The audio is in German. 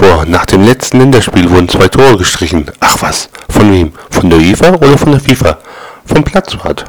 vor, nach dem letzten Länderspiel wurden zwei Tore gestrichen. Ach was, von wem? Von der UEFA oder von der FIFA? Vom Platzwart.